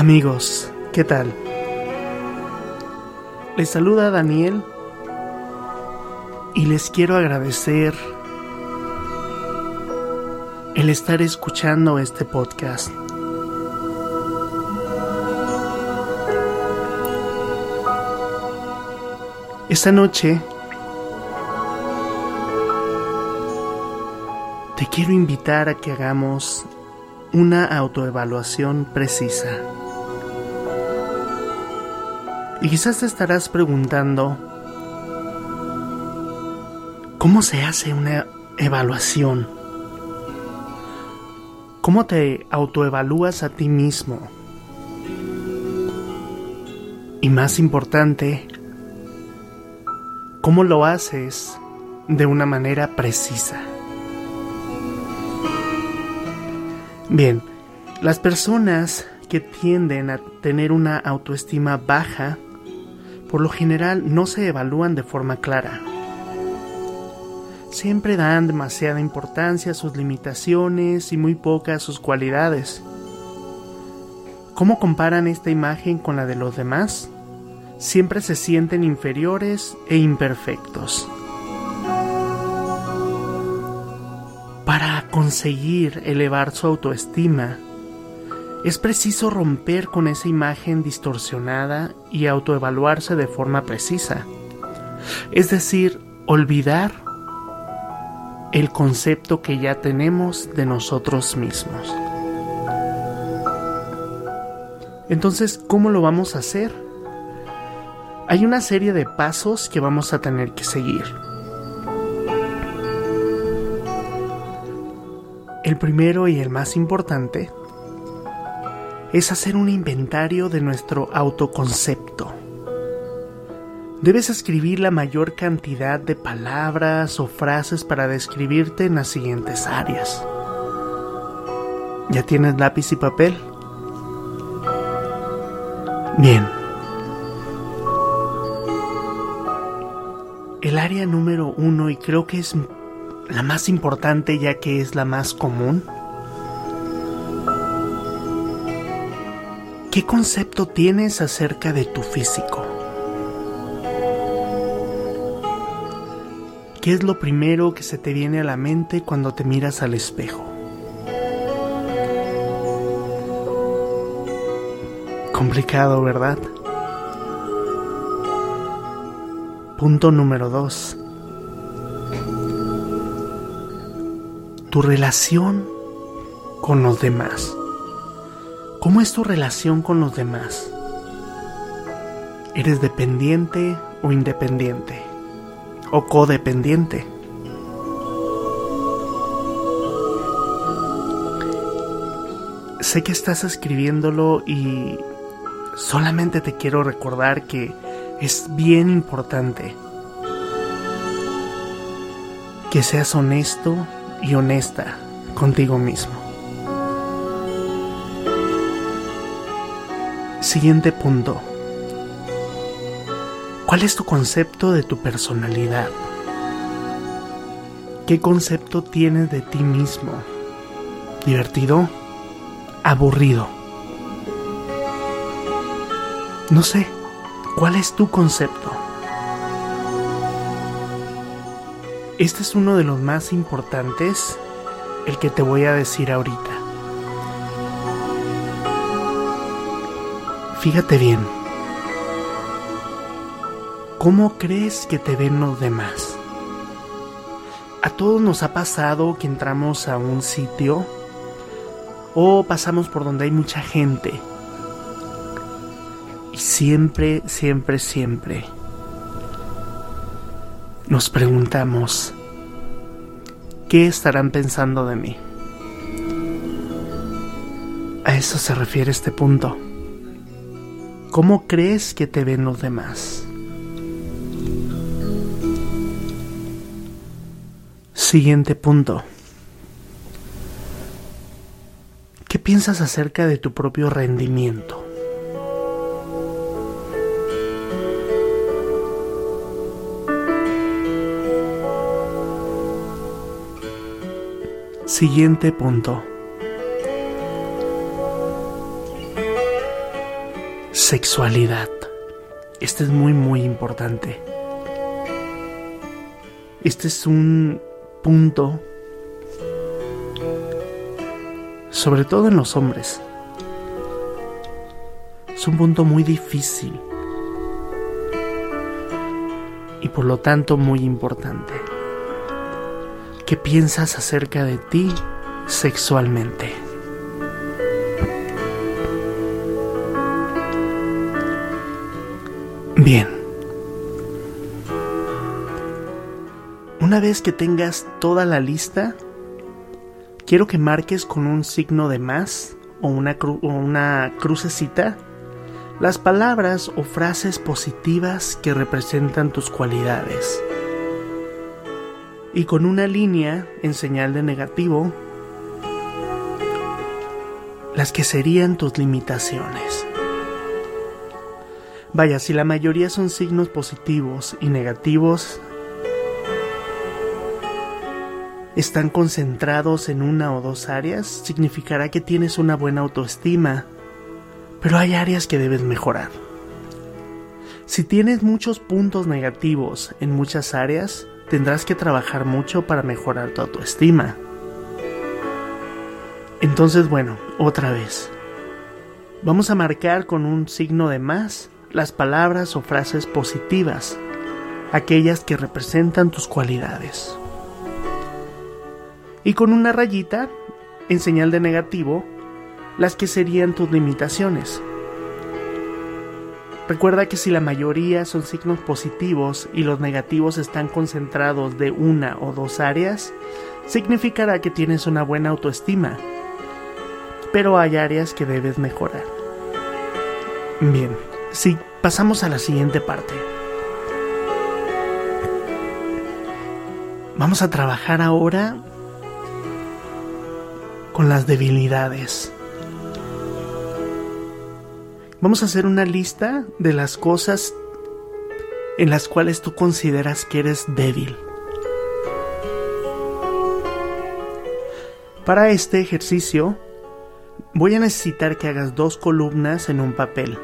Amigos, ¿qué tal? Les saluda Daniel y les quiero agradecer el estar escuchando este podcast. Esta noche te quiero invitar a que hagamos una autoevaluación precisa. Y quizás te estarás preguntando, ¿cómo se hace una evaluación? ¿Cómo te autoevalúas a ti mismo? Y más importante, ¿cómo lo haces de una manera precisa? Bien, las personas que tienden a tener una autoestima baja por lo general no se evalúan de forma clara. Siempre dan demasiada importancia a sus limitaciones y muy poca a sus cualidades. ¿Cómo comparan esta imagen con la de los demás? Siempre se sienten inferiores e imperfectos. Para conseguir elevar su autoestima, es preciso romper con esa imagen distorsionada y autoevaluarse de forma precisa. Es decir, olvidar el concepto que ya tenemos de nosotros mismos. Entonces, ¿cómo lo vamos a hacer? Hay una serie de pasos que vamos a tener que seguir. El primero y el más importante es hacer un inventario de nuestro autoconcepto. Debes escribir la mayor cantidad de palabras o frases para describirte en las siguientes áreas. ¿Ya tienes lápiz y papel? Bien. El área número uno, y creo que es la más importante ya que es la más común, ¿Qué concepto tienes acerca de tu físico? ¿Qué es lo primero que se te viene a la mente cuando te miras al espejo? Complicado, ¿verdad? Punto número 2. Tu relación con los demás. ¿Cómo es tu relación con los demás? ¿Eres dependiente o independiente? ¿O codependiente? Sé que estás escribiéndolo y solamente te quiero recordar que es bien importante que seas honesto y honesta contigo mismo. Siguiente punto. ¿Cuál es tu concepto de tu personalidad? ¿Qué concepto tienes de ti mismo? ¿Divertido? ¿Aburrido? No sé. ¿Cuál es tu concepto? Este es uno de los más importantes, el que te voy a decir ahorita. Fíjate bien. ¿Cómo crees que te ven los demás? A todos nos ha pasado que entramos a un sitio o pasamos por donde hay mucha gente. Y siempre, siempre, siempre nos preguntamos, ¿qué estarán pensando de mí? A eso se refiere este punto. ¿Cómo crees que te ven los demás? Siguiente punto. ¿Qué piensas acerca de tu propio rendimiento? Siguiente punto. Sexualidad. Este es muy muy importante. Este es un punto, sobre todo en los hombres, es un punto muy difícil y por lo tanto muy importante. ¿Qué piensas acerca de ti sexualmente? Bien. Una vez que tengas toda la lista, quiero que marques con un signo de más o una, una crucecita las palabras o frases positivas que representan tus cualidades. Y con una línea en señal de negativo, las que serían tus limitaciones. Vaya, si la mayoría son signos positivos y negativos, están concentrados en una o dos áreas, significará que tienes una buena autoestima pero hay áreas que debes mejorar. Si tienes muchos puntos negativos en muchas áreas, tendrás que trabajar mucho para mejorar tu autoestima. Entonces, bueno, otra vez. Vamos a marcar con un signo de más las palabras o frases positivas, aquellas que representan tus cualidades. Y con una rayita, en señal de negativo, las que serían tus limitaciones. Recuerda que si la mayoría son signos positivos y los negativos están concentrados de una o dos áreas, significará que tienes una buena autoestima. Pero hay áreas que debes mejorar. Bien, si pasamos a la siguiente parte. Vamos a trabajar ahora con las debilidades. Vamos a hacer una lista de las cosas en las cuales tú consideras que eres débil. Para este ejercicio voy a necesitar que hagas dos columnas en un papel.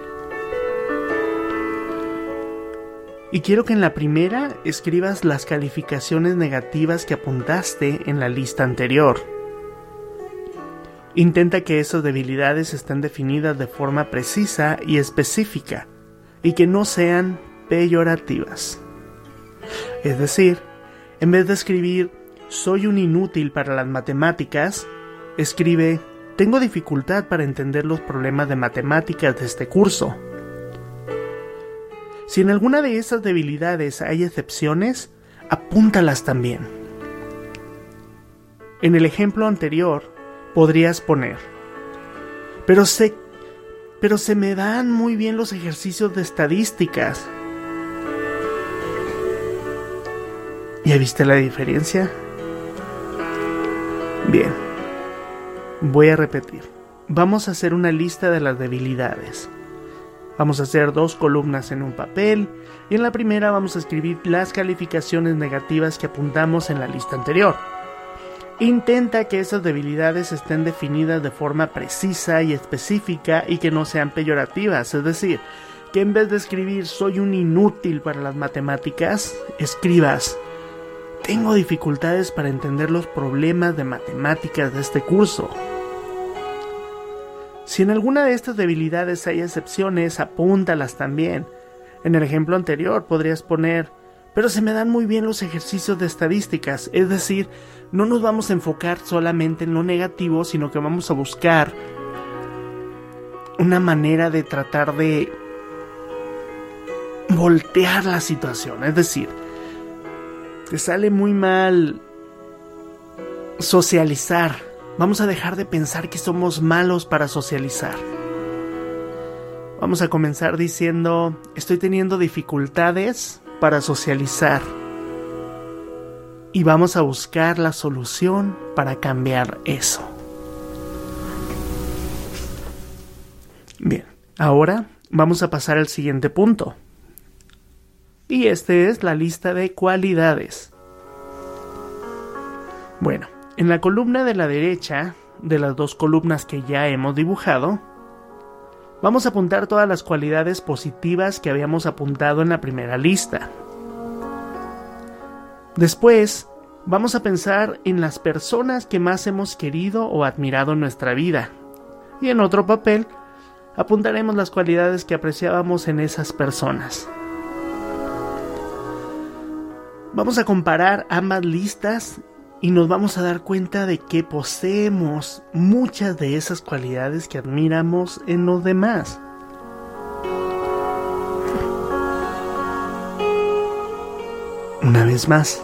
Y quiero que en la primera escribas las calificaciones negativas que apuntaste en la lista anterior. Intenta que esas debilidades estén definidas de forma precisa y específica y que no sean peyorativas. Es decir, en vez de escribir soy un inútil para las matemáticas, escribe tengo dificultad para entender los problemas de matemáticas de este curso. Si en alguna de esas debilidades hay excepciones, apúntalas también. En el ejemplo anterior, podrías poner. Pero se, pero se me dan muy bien los ejercicios de estadísticas. ¿Ya viste la diferencia? Bien. Voy a repetir. Vamos a hacer una lista de las debilidades. Vamos a hacer dos columnas en un papel y en la primera vamos a escribir las calificaciones negativas que apuntamos en la lista anterior. Intenta que esas debilidades estén definidas de forma precisa y específica y que no sean peyorativas, es decir, que en vez de escribir soy un inútil para las matemáticas, escribas tengo dificultades para entender los problemas de matemáticas de este curso. Si en alguna de estas debilidades hay excepciones, apúntalas también. En el ejemplo anterior podrías poner pero se me dan muy bien los ejercicios de estadísticas, es decir, no nos vamos a enfocar solamente en lo negativo, sino que vamos a buscar una manera de tratar de voltear la situación, es decir, te sale muy mal socializar, vamos a dejar de pensar que somos malos para socializar. Vamos a comenzar diciendo, estoy teniendo dificultades para socializar y vamos a buscar la solución para cambiar eso. Bien, ahora vamos a pasar al siguiente punto. Y este es la lista de cualidades. Bueno, en la columna de la derecha, de las dos columnas que ya hemos dibujado, Vamos a apuntar todas las cualidades positivas que habíamos apuntado en la primera lista. Después, vamos a pensar en las personas que más hemos querido o admirado en nuestra vida. Y en otro papel, apuntaremos las cualidades que apreciábamos en esas personas. Vamos a comparar ambas listas y nos vamos a dar cuenta de que poseemos muchas de esas cualidades que admiramos en los demás. Una vez más,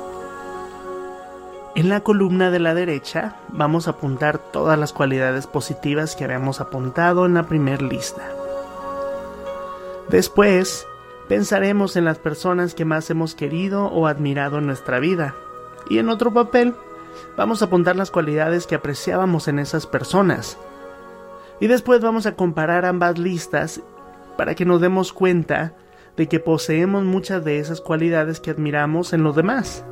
en la columna de la derecha vamos a apuntar todas las cualidades positivas que habíamos apuntado en la primera lista. Después, pensaremos en las personas que más hemos querido o admirado en nuestra vida. Y en otro papel, vamos a apuntar las cualidades que apreciábamos en esas personas. Y después vamos a comparar ambas listas para que nos demos cuenta de que poseemos muchas de esas cualidades que admiramos en los demás.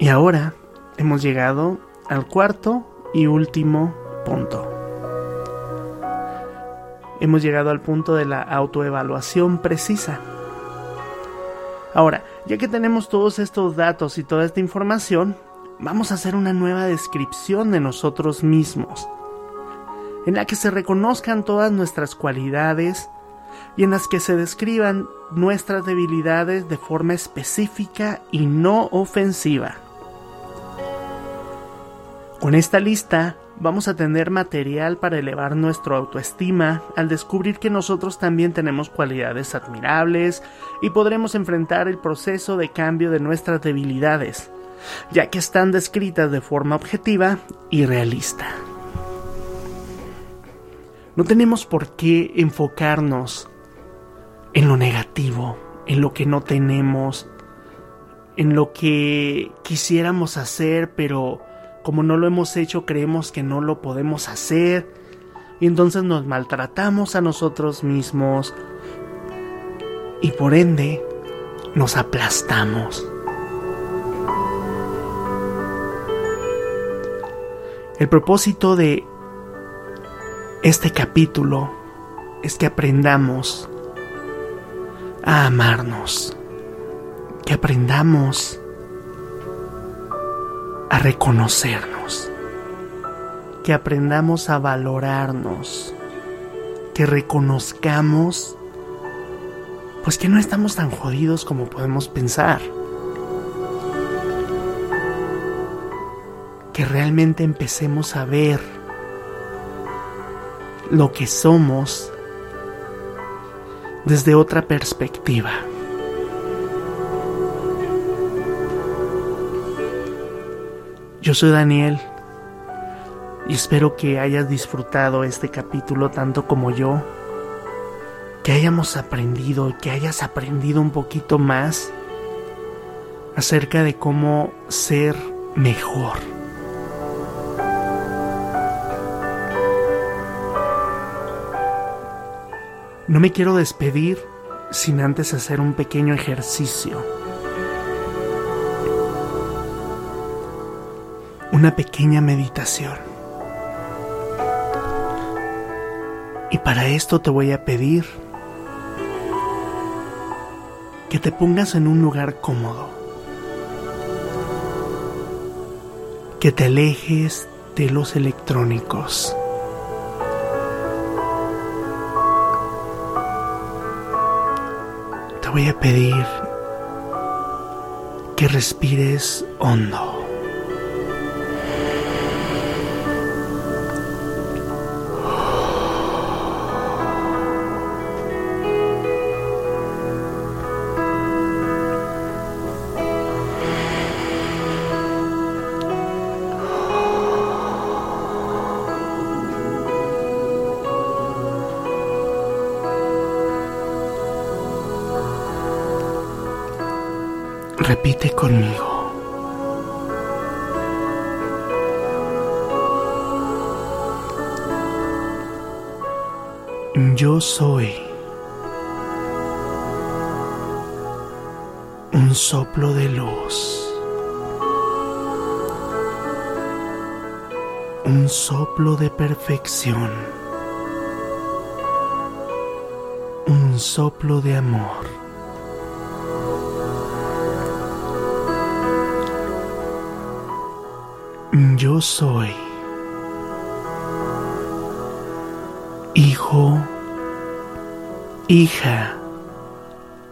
Y ahora hemos llegado al cuarto y último punto. Hemos llegado al punto de la autoevaluación precisa. Ahora, ya que tenemos todos estos datos y toda esta información, vamos a hacer una nueva descripción de nosotros mismos, en la que se reconozcan todas nuestras cualidades y en las que se describan nuestras debilidades de forma específica y no ofensiva. Con esta lista vamos a tener material para elevar nuestra autoestima al descubrir que nosotros también tenemos cualidades admirables y podremos enfrentar el proceso de cambio de nuestras debilidades, ya que están descritas de forma objetiva y realista. No tenemos por qué enfocarnos en lo negativo, en lo que no tenemos, en lo que quisiéramos hacer, pero como no lo hemos hecho creemos que no lo podemos hacer y entonces nos maltratamos a nosotros mismos y por ende nos aplastamos. El propósito de este capítulo es que aprendamos a amarnos, que aprendamos a reconocernos, que aprendamos a valorarnos, que reconozcamos pues que no estamos tan jodidos como podemos pensar. Que realmente empecemos a ver lo que somos desde otra perspectiva. Yo soy Daniel y espero que hayas disfrutado este capítulo tanto como yo, que hayamos aprendido, que hayas aprendido un poquito más acerca de cómo ser mejor. No me quiero despedir sin antes hacer un pequeño ejercicio. Una pequeña meditación. Y para esto te voy a pedir que te pongas en un lugar cómodo, que te alejes de los electrónicos. Te voy a pedir que respires hondo. repite conmigo. Yo soy un soplo de luz, un soplo de perfección, un soplo de amor. Yo soy hijo, hija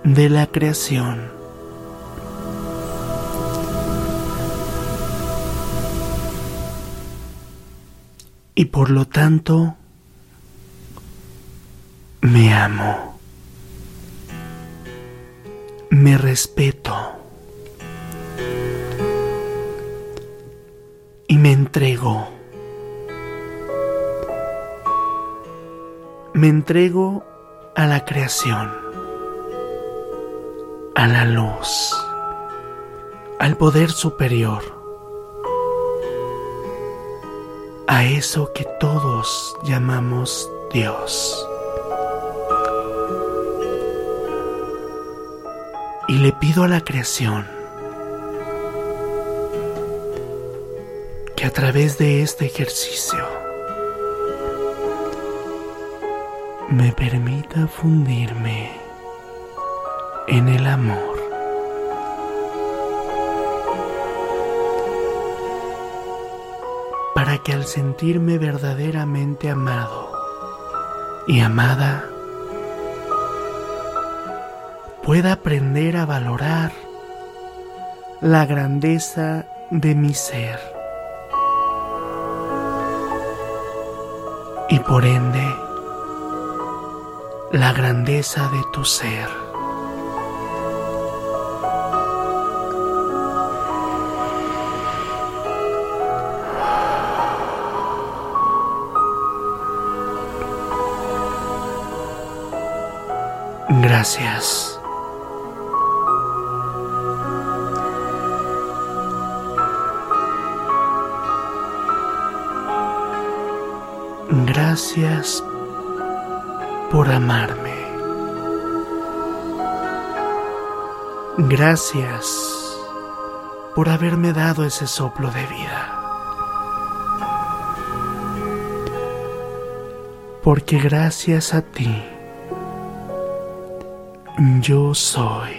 de la creación. Y por lo tanto, me amo, me respeto y me entrego. Me entrego a la creación, a la luz, al poder superior, a eso que todos llamamos Dios. Y le pido a la creación través de este ejercicio me permita fundirme en el amor. Para que al sentirme verdaderamente amado y amada, pueda aprender a valorar la grandeza de mi ser. Y por ende, la grandeza de tu ser. Gracias. Gracias por amarme. Gracias por haberme dado ese soplo de vida. Porque gracias a ti yo soy.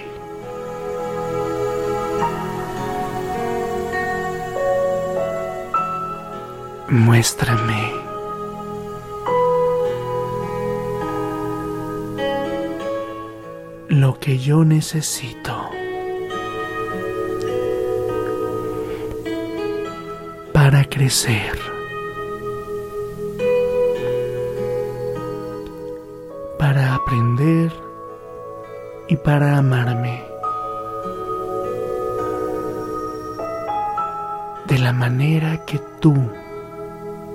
Muéstrame lo que yo necesito. Para crecer. Para aprender y para amarme. De la manera que tú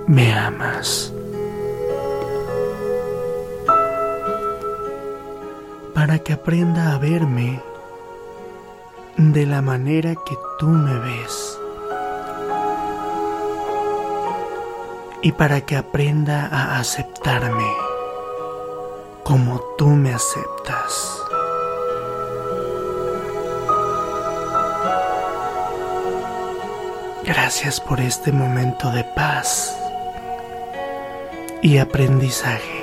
me amas. Para que aprenda a verme de la manera que tú me ves y para que aprenda a aceptarme como tú me aceptas. Gracias por este momento de paz y aprendizaje.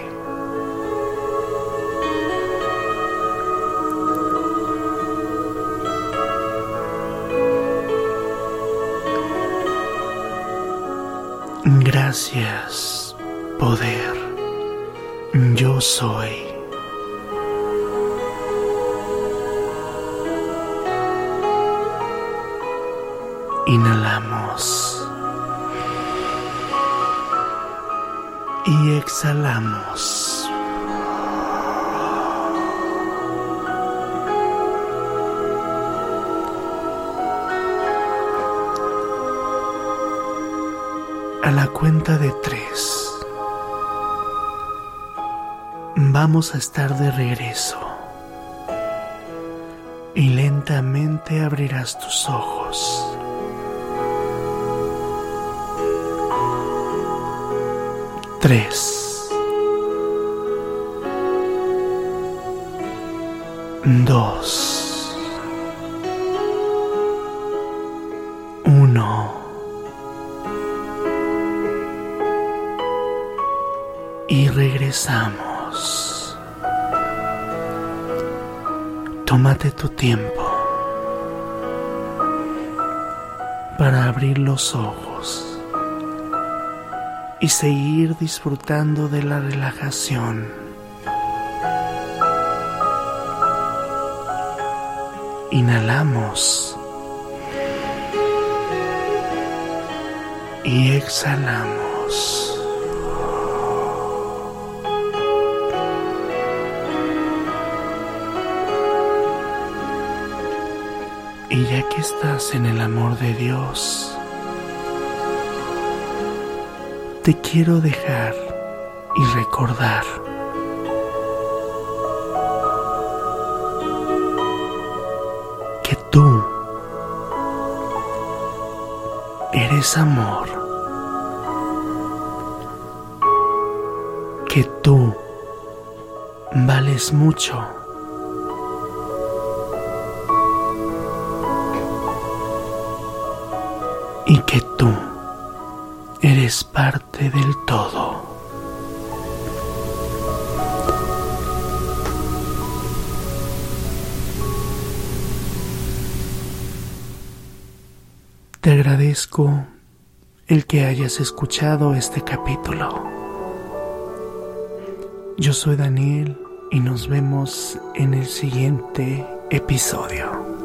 Gracias, poder. Yo soy. Inhalamos. Y exhalamos. A la cuenta de tres vamos a estar de regreso y lentamente abrirás tus ojos. Tres. Dos. Regresamos. Tómate tu tiempo para abrir los ojos y seguir disfrutando de la relajación. Inhalamos y exhalamos. Y ya que estás en el amor de Dios, te quiero dejar y recordar que tú eres amor, que tú vales mucho. Que tú eres parte del todo. Te agradezco el que hayas escuchado este capítulo. Yo soy Daniel y nos vemos en el siguiente episodio.